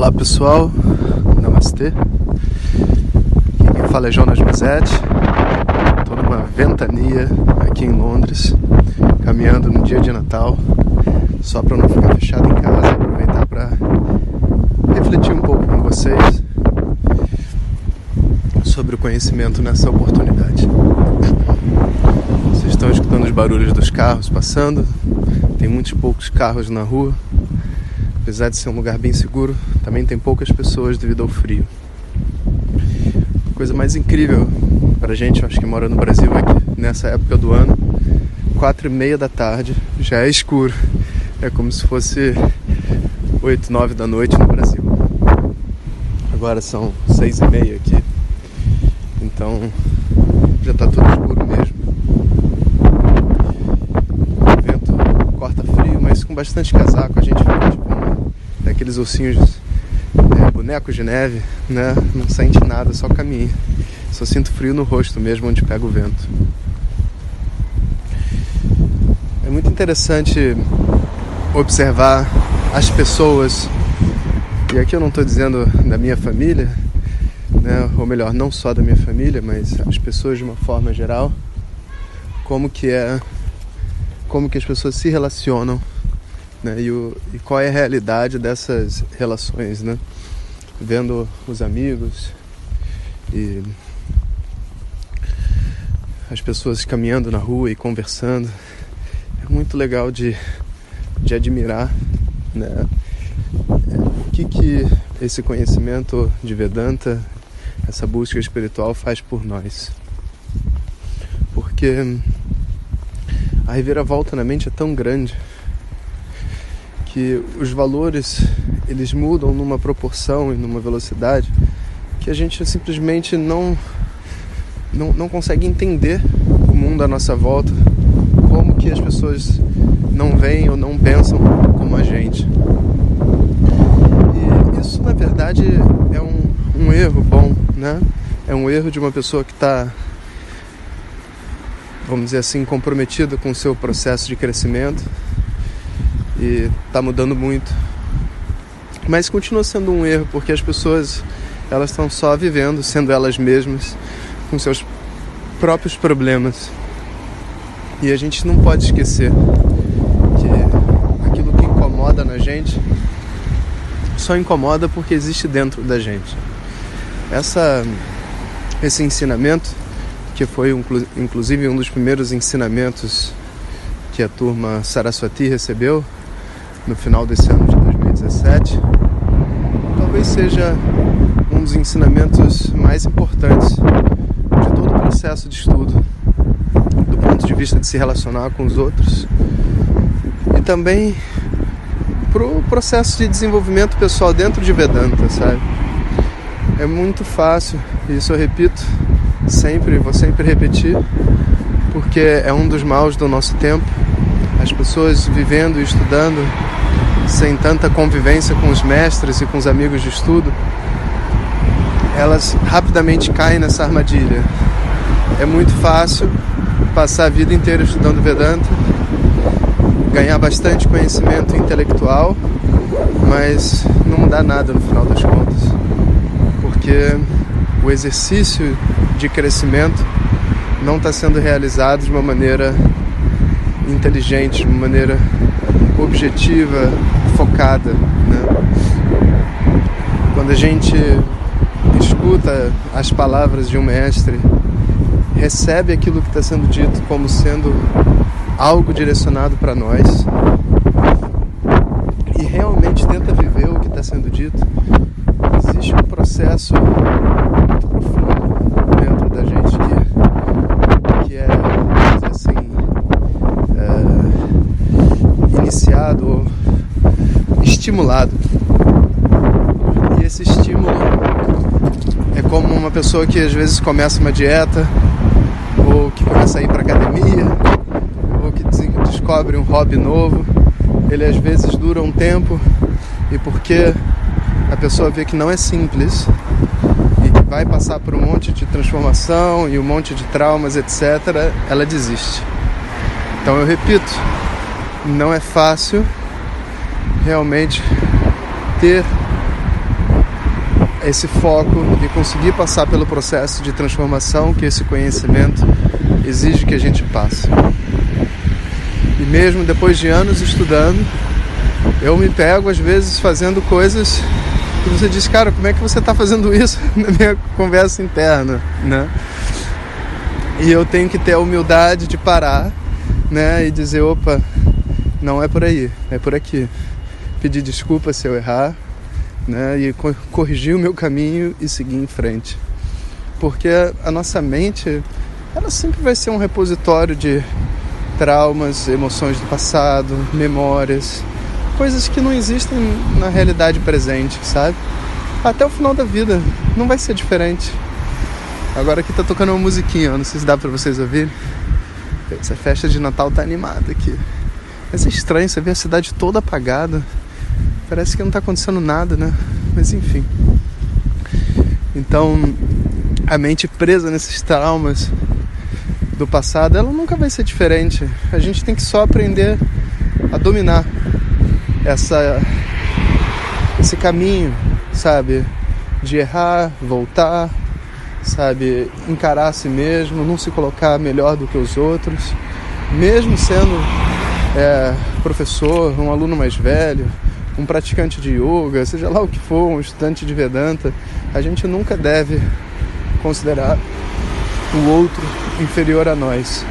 Olá pessoal, namastê. Quem fala é Jonas Mazzetti. Estou numa ventania aqui em Londres, caminhando no dia de Natal, só para não ficar fechado em casa aproveitar para refletir um pouco com vocês sobre o conhecimento nessa oportunidade. Vocês estão escutando os barulhos dos carros passando, tem muitos poucos carros na rua apesar de ser um lugar bem seguro, também tem poucas pessoas devido ao frio. A coisa mais incrível pra gente, acho que mora no Brasil, é que nessa época do ano, quatro e meia da tarde, já é escuro. É como se fosse oito, nove da noite no Brasil. Agora são seis e meia aqui, então já tá tudo escuro mesmo. O vento corta frio, mas com bastante casaco a gente fica tipo aqueles ursinhos, é, bonecos de neve, né? Não sente nada, só caminha. Só sinto frio no rosto mesmo onde pega o vento. É muito interessante observar as pessoas, e aqui eu não estou dizendo da minha família, né? ou melhor, não só da minha família, mas as pessoas de uma forma geral, como que é, como que as pessoas se relacionam né? E, o, e qual é a realidade dessas relações, né? Vendo os amigos e as pessoas caminhando na rua e conversando. É muito legal de, de admirar né? o que, que esse conhecimento de Vedanta, essa busca espiritual faz por nós. Porque a reviravolta na mente é tão grande que os valores eles mudam numa proporção e numa velocidade que a gente simplesmente não não, não consegue entender o mundo à nossa volta, como que as pessoas não veem ou não pensam como a gente. E isso na verdade é um, um erro bom, né? É um erro de uma pessoa que está, vamos dizer assim, comprometida com o seu processo de crescimento e está mudando muito. Mas continua sendo um erro porque as pessoas elas estão só vivendo, sendo elas mesmas, com seus próprios problemas. E a gente não pode esquecer que aquilo que incomoda na gente só incomoda porque existe dentro da gente. Essa, esse ensinamento, que foi inclusive um dos primeiros ensinamentos que a turma Saraswati recebeu, no final desse ano de 2017, talvez seja um dos ensinamentos mais importantes de todo o processo de estudo, do ponto de vista de se relacionar com os outros e também para o processo de desenvolvimento pessoal dentro de Vedanta, sabe? É muito fácil, isso eu repito sempre, vou sempre repetir, porque é um dos maus do nosso tempo as pessoas vivendo e estudando sem tanta convivência com os mestres e com os amigos de estudo, elas rapidamente caem nessa armadilha. É muito fácil passar a vida inteira estudando Vedanta, ganhar bastante conhecimento intelectual, mas não dá nada no final das contas, porque o exercício de crescimento não está sendo realizado de uma maneira inteligente, de uma maneira objetiva, focada. Né? Quando a gente escuta as palavras de um mestre, recebe aquilo que está sendo dito como sendo algo direcionado para nós e realmente tenta viver o que está sendo dito, existe um processo muito profundo dentro da gente que, que é, assim, é, iniciado ou estimulado. E esse estímulo é como uma pessoa que às vezes começa uma dieta, ou que começa a ir para academia, ou que descobre um hobby novo. Ele às vezes dura um tempo e porque a pessoa vê que não é simples e que vai passar por um monte de transformação e um monte de traumas, etc., ela desiste. Então eu repito, não é fácil realmente ter esse foco e conseguir passar pelo processo de transformação que esse conhecimento exige que a gente passe. E mesmo depois de anos estudando, eu me pego às vezes fazendo coisas que você diz, cara, como é que você está fazendo isso na minha conversa interna, né? E eu tenho que ter a humildade de parar, né, e dizer, opa, não é por aí, é por aqui. Pedir desculpa se eu errar, né, e corrigir o meu caminho e seguir em frente. Porque a nossa mente, ela sempre vai ser um repositório de traumas, emoções do passado, memórias, coisas que não existem na realidade presente, sabe? Até o final da vida não vai ser diferente. Agora aqui tá tocando uma musiquinha, não sei se dá pra vocês ouvirem. Essa festa de Natal tá animada aqui. Mas é estranho, você vê a cidade toda apagada. Parece que não tá acontecendo nada, né? Mas enfim. Então, a mente presa nesses traumas do passado, ela nunca vai ser diferente. A gente tem que só aprender a dominar essa esse caminho, sabe, de errar, voltar, sabe, encarar a si mesmo, não se colocar melhor do que os outros, mesmo sendo é, professor, um aluno mais velho, um praticante de yoga, seja lá o que for, um estudante de Vedanta, a gente nunca deve considerar o outro inferior a nós.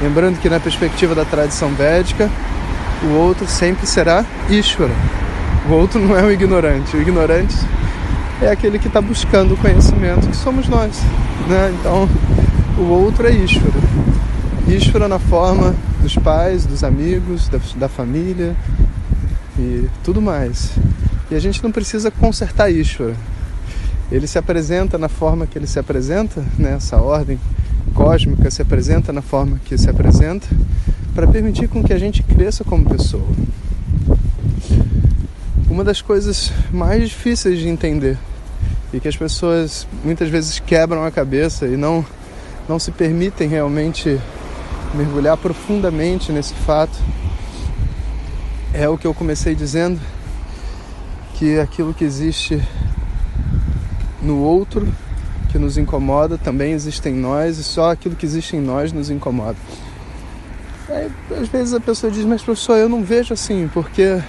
Lembrando que na perspectiva da tradição védica, o outro sempre será Ishvara. O outro não é o ignorante. O ignorante é aquele que está buscando o conhecimento, que somos nós. Né? Então, o outro é Ishvara. Ishvara na forma dos pais, dos amigos, da, da família, e tudo mais. E a gente não precisa consertar Ishvara. Ele se apresenta na forma que ele se apresenta, nessa né? ordem cósmica se apresenta na forma que se apresenta, para permitir com que a gente cresça como pessoa. Uma das coisas mais difíceis de entender e que as pessoas muitas vezes quebram a cabeça e não não se permitem realmente mergulhar profundamente nesse fato é o que eu comecei dizendo, que aquilo que existe no outro, que nos incomoda, também existe em nós e só aquilo que existe em nós nos incomoda. Aí, às vezes a pessoa diz, mas professor, eu não vejo assim, porque.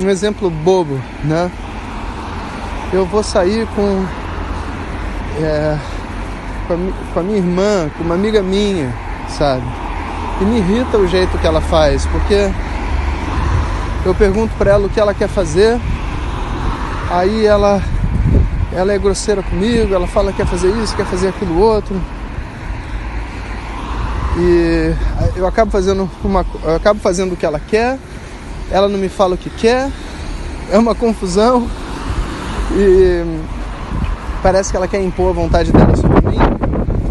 Um exemplo bobo, né? Eu vou sair com. É, com, a, com a minha irmã, com uma amiga minha, sabe? E me irrita o jeito que ela faz, porque eu pergunto para ela o que ela quer fazer, aí ela ela é grosseira comigo, ela fala que quer fazer isso, quer fazer aquilo outro. E eu acabo fazendo uma eu acabo fazendo o que ela quer, ela não me fala o que quer, é uma confusão e parece que ela quer impor a vontade dela sobre mim.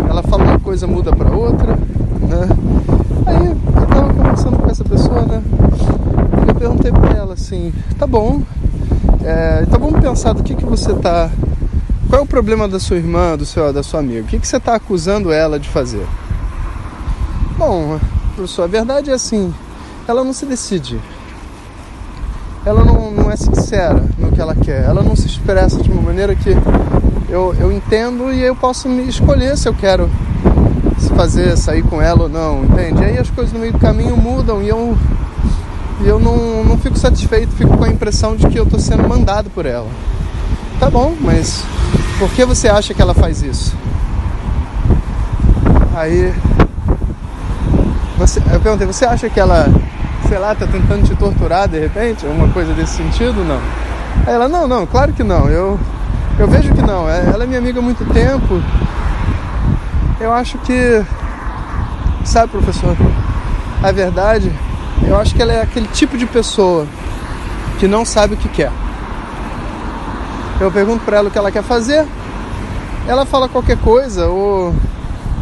Ela fala uma coisa, muda para outra, né? Aí eu tava conversando com essa pessoa, né? Eu perguntei para ela assim, tá bom, é, então vamos pensar do que, que você tá. Qual é o problema da sua irmã, do seu, da sua amiga? O que, que você está acusando ela de fazer? Bom, professor, a verdade é assim, ela não se decide. Ela não, não é sincera no que ela quer. Ela não se expressa de uma maneira que eu, eu entendo e eu posso me escolher se eu quero fazer, sair com ela ou não, entende? Aí as coisas no meio do caminho mudam e eu, e eu não, não fico satisfeito, fico com a impressão de que eu estou sendo mandado por ela. Tá bom, mas por que você acha que ela faz isso? Aí você, eu perguntei, você acha que ela, sei lá, tá tentando te torturar de repente? Alguma coisa desse sentido? Não. Aí ela, não, não, claro que não. Eu, eu vejo que não. É, ela é minha amiga há muito tempo eu acho que, sabe, professor, a verdade, eu acho que ela é aquele tipo de pessoa que não sabe o que quer. Eu pergunto para ela o que ela quer fazer, ela fala qualquer coisa, ou,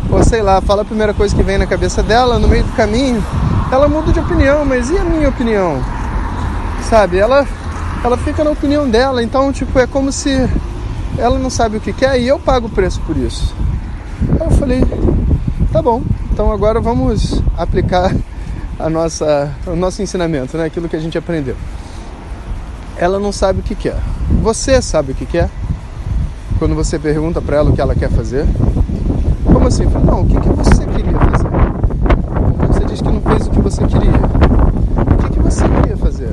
ou sei lá, fala a primeira coisa que vem na cabeça dela, no meio do caminho, ela muda de opinião, mas e a minha opinião? Sabe, ela, ela fica na opinião dela, então, tipo, é como se ela não sabe o que quer e eu pago o preço por isso. Eu falei, tá bom, então agora vamos aplicar a nossa, o nosso ensinamento, né? aquilo que a gente aprendeu. ela não sabe o que quer. Você sabe o que quer? Quando você pergunta para ela o que ela quer fazer. Como assim? Fala, não, o que, que você queria fazer? Você diz que não fez o que você queria. O que, que você queria fazer?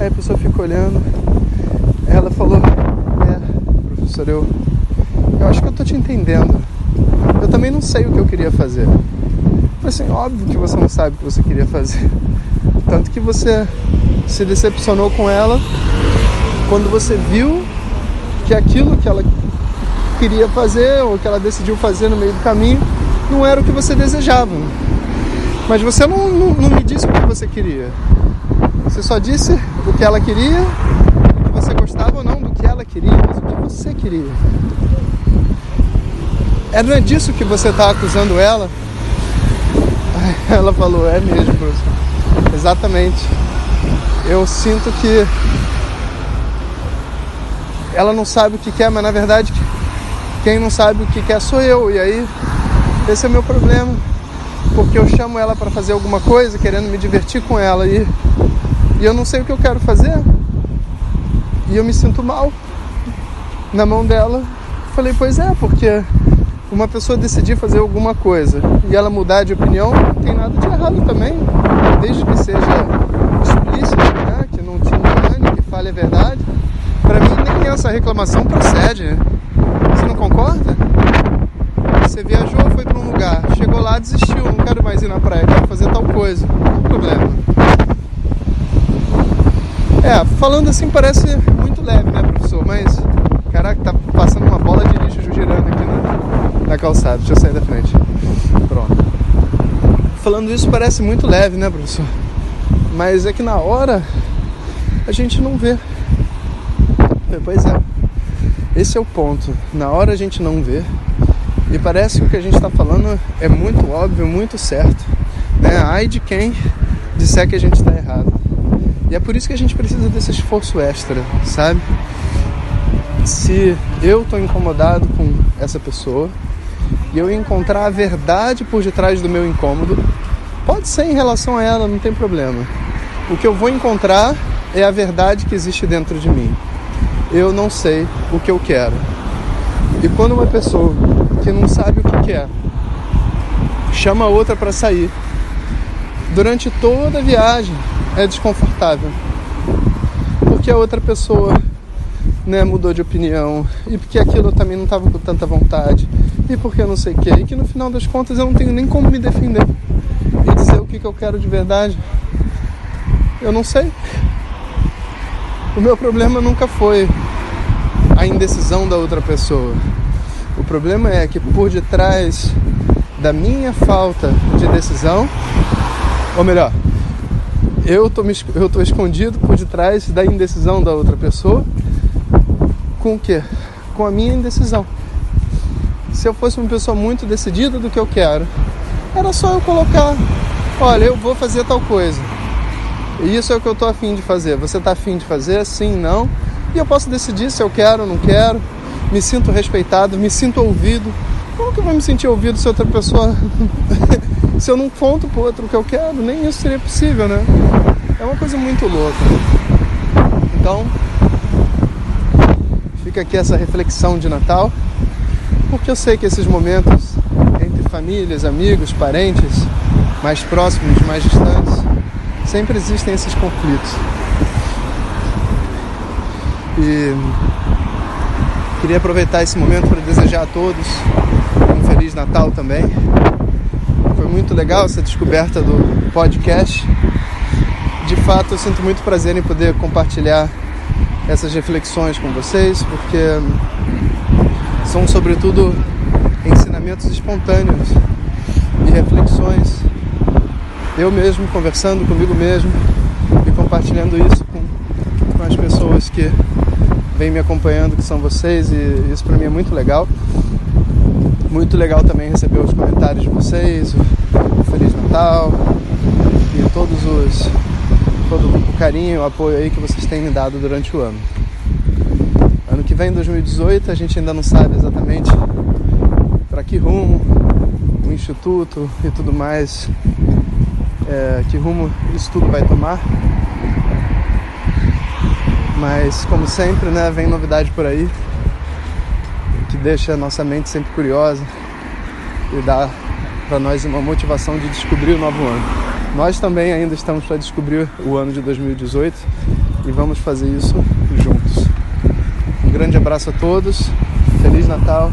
Aí a pessoa fica olhando. Ela falou, é, professor, eu, eu acho que eu tô te entendendo. Eu também não sei o que eu queria fazer. Falei assim, óbvio que você não sabe o que você queria fazer. Tanto que você se decepcionou com ela quando você viu que aquilo que ela queria fazer ou que ela decidiu fazer no meio do caminho não era o que você desejava. Mas você não, não, não me disse o que você queria. Você só disse o que ela queria, o que você gostava ou não do que ela queria, mas o que você queria. É, não é disso que você está acusando ela? Ela falou, é mesmo, professor. Exatamente. Eu sinto que ela não sabe o que quer, mas na verdade quem não sabe o que quer sou eu. E aí esse é o meu problema. Porque eu chamo ela para fazer alguma coisa, querendo me divertir com ela e, e eu não sei o que eu quero fazer. E eu me sinto mal na mão dela. Falei, pois é, porque uma pessoa decidir fazer alguma coisa e ela mudar de opinião, não tem nada de errado também, desde que seja explícito, né? que não te engane, que fale a verdade. Para mim, nem essa reclamação procede. Você não concorda? Você viajou, foi para um lugar, chegou lá, desistiu, não quero mais ir na praia, quero fazer tal coisa. Qual o problema? É, falando assim parece muito leve, né, professor? Mas, caraca, tá passando uma bola de lixo girando aqui na, calçada. Deixa eu sair da frente. Pronto. Falando isso parece muito leve, né, professor? Mas é que na hora a gente não vê. Pois é. Esse é o ponto. Na hora a gente não vê. E parece que o que a gente está falando é muito óbvio, muito certo. Né? Ai de quem disser que a gente está errado. E é por isso que a gente precisa desse esforço extra, sabe? Se eu estou incomodado com essa pessoa e eu encontrar a verdade por detrás do meu incômodo, pode ser em relação a ela, não tem problema. O que eu vou encontrar é a verdade que existe dentro de mim. Eu não sei o que eu quero. E quando uma pessoa que não sabe o que quer chama outra para sair, durante toda a viagem é desconfortável. Porque a outra pessoa né, mudou de opinião, e porque aquilo também não estava com tanta vontade, e porque não sei o que, e que no final das contas eu não tenho nem como me defender e dizer o que, que eu quero de verdade. Eu não sei. O meu problema nunca foi a indecisão da outra pessoa. O problema é que por detrás da minha falta de decisão, ou melhor, eu tô, me, eu tô escondido por detrás da indecisão da outra pessoa. Com o quê? Com a minha indecisão. Se eu fosse uma pessoa muito decidida do que eu quero, era só eu colocar, olha, eu vou fazer tal coisa. E isso é o que eu tô afim de fazer. Você tá afim de fazer? Sim, não. E eu posso decidir se eu quero ou não quero. Me sinto respeitado, me sinto ouvido. Como que eu vou me sentir ouvido se outra pessoa se eu não conto pro outro o que eu quero, nem isso seria possível, né? É uma coisa muito louca. Então, fica aqui essa reflexão de Natal, porque eu sei que esses momentos entre famílias, amigos, parentes, mais próximos, mais distantes, sempre existem esses conflitos. E queria aproveitar esse momento para desejar a todos um Feliz Natal também muito legal essa descoberta do podcast. De fato, eu sinto muito prazer em poder compartilhar essas reflexões com vocês, porque são, sobretudo, ensinamentos espontâneos e reflexões. Eu mesmo conversando comigo mesmo e compartilhando isso com, com as pessoas que vêm me acompanhando, que são vocês, e isso para mim é muito legal. Muito legal também receber os comentários de vocês, o Feliz Natal e todos os todo o carinho, o apoio aí que vocês têm me dado durante o ano. Que vem, 2018, a gente ainda não sabe exatamente para que rumo o instituto e tudo mais, é, que rumo isso tudo vai tomar. Mas como sempre, né, vem novidade por aí que deixa a nossa mente sempre curiosa e dá para nós uma motivação de descobrir o novo ano. Nós também ainda estamos para descobrir o ano de 2018 e vamos fazer isso grande abraço a todos, Feliz Natal